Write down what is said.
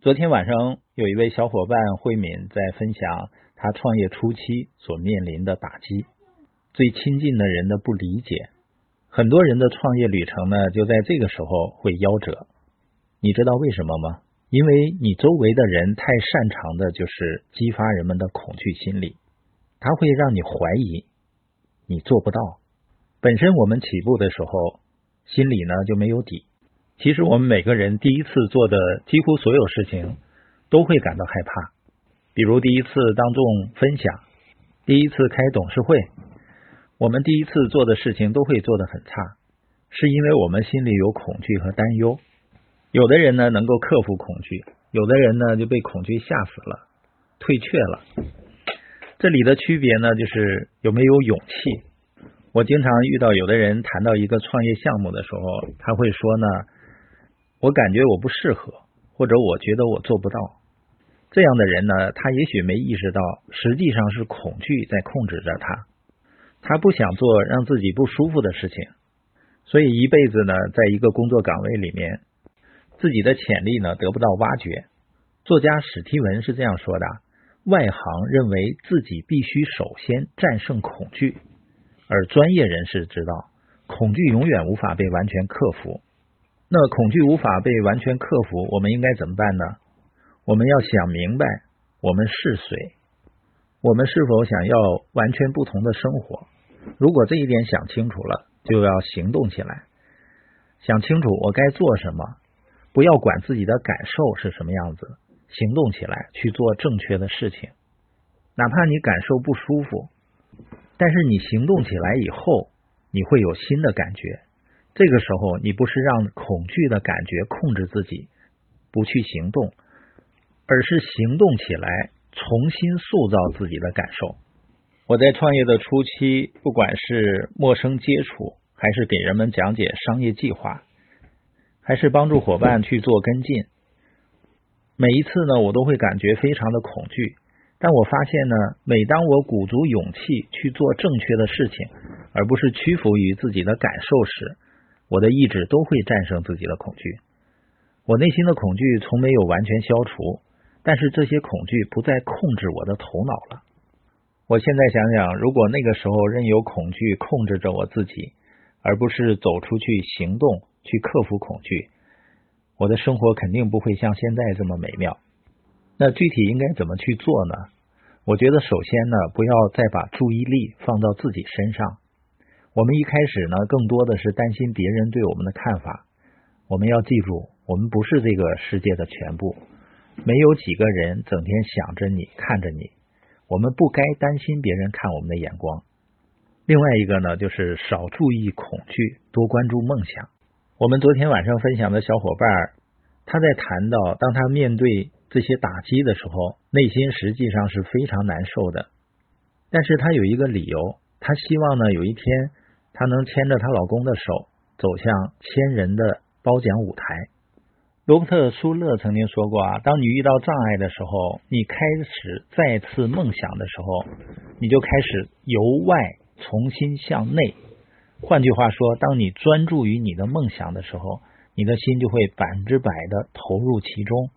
昨天晚上有一位小伙伴慧敏在分享他创业初期所面临的打击，最亲近的人的不理解，很多人的创业旅程呢就在这个时候会夭折。你知道为什么吗？因为你周围的人太擅长的就是激发人们的恐惧心理，他会让你怀疑你做不到。本身我们起步的时候心里呢就没有底。其实我们每个人第一次做的几乎所有事情都会感到害怕，比如第一次当众分享，第一次开董事会，我们第一次做的事情都会做得很差，是因为我们心里有恐惧和担忧。有的人呢能够克服恐惧，有的人呢就被恐惧吓死了，退却了。这里的区别呢就是有没有勇气。我经常遇到有的人谈到一个创业项目的时候，他会说呢。我感觉我不适合，或者我觉得我做不到。这样的人呢，他也许没意识到，实际上是恐惧在控制着他。他不想做让自己不舒服的事情，所以一辈子呢，在一个工作岗位里面，自己的潜力呢得不到挖掘。作家史蒂文是这样说的：外行认为自己必须首先战胜恐惧，而专业人士知道，恐惧永远无法被完全克服。那恐惧无法被完全克服，我们应该怎么办呢？我们要想明白，我们是谁，我们是否想要完全不同的生活？如果这一点想清楚了，就要行动起来。想清楚我该做什么，不要管自己的感受是什么样子，行动起来去做正确的事情。哪怕你感受不舒服，但是你行动起来以后，你会有新的感觉。这个时候，你不是让恐惧的感觉控制自己，不去行动，而是行动起来，重新塑造自己的感受。我在创业的初期，不管是陌生接触，还是给人们讲解商业计划，还是帮助伙伴去做跟进，每一次呢，我都会感觉非常的恐惧。但我发现呢，每当我鼓足勇气去做正确的事情，而不是屈服于自己的感受时，我的意志都会战胜自己的恐惧，我内心的恐惧从没有完全消除，但是这些恐惧不再控制我的头脑了。我现在想想，如果那个时候任由恐惧控制着我自己，而不是走出去行动去克服恐惧，我的生活肯定不会像现在这么美妙。那具体应该怎么去做呢？我觉得首先呢，不要再把注意力放到自己身上。我们一开始呢，更多的是担心别人对我们的看法。我们要记住，我们不是这个世界的全部，没有几个人整天想着你、看着你。我们不该担心别人看我们的眼光。另外一个呢，就是少注意恐惧，多关注梦想。我们昨天晚上分享的小伙伴，他在谈到，当他面对这些打击的时候，内心实际上是非常难受的。但是他有一个理由，她希望呢，有一天。她能牵着她老公的手走向千人的褒奖舞台。罗伯特·舒勒曾经说过啊，当你遇到障碍的时候，你开始再次梦想的时候，你就开始由外重新向内。换句话说，当你专注于你的梦想的时候，你的心就会百分之百的投入其中。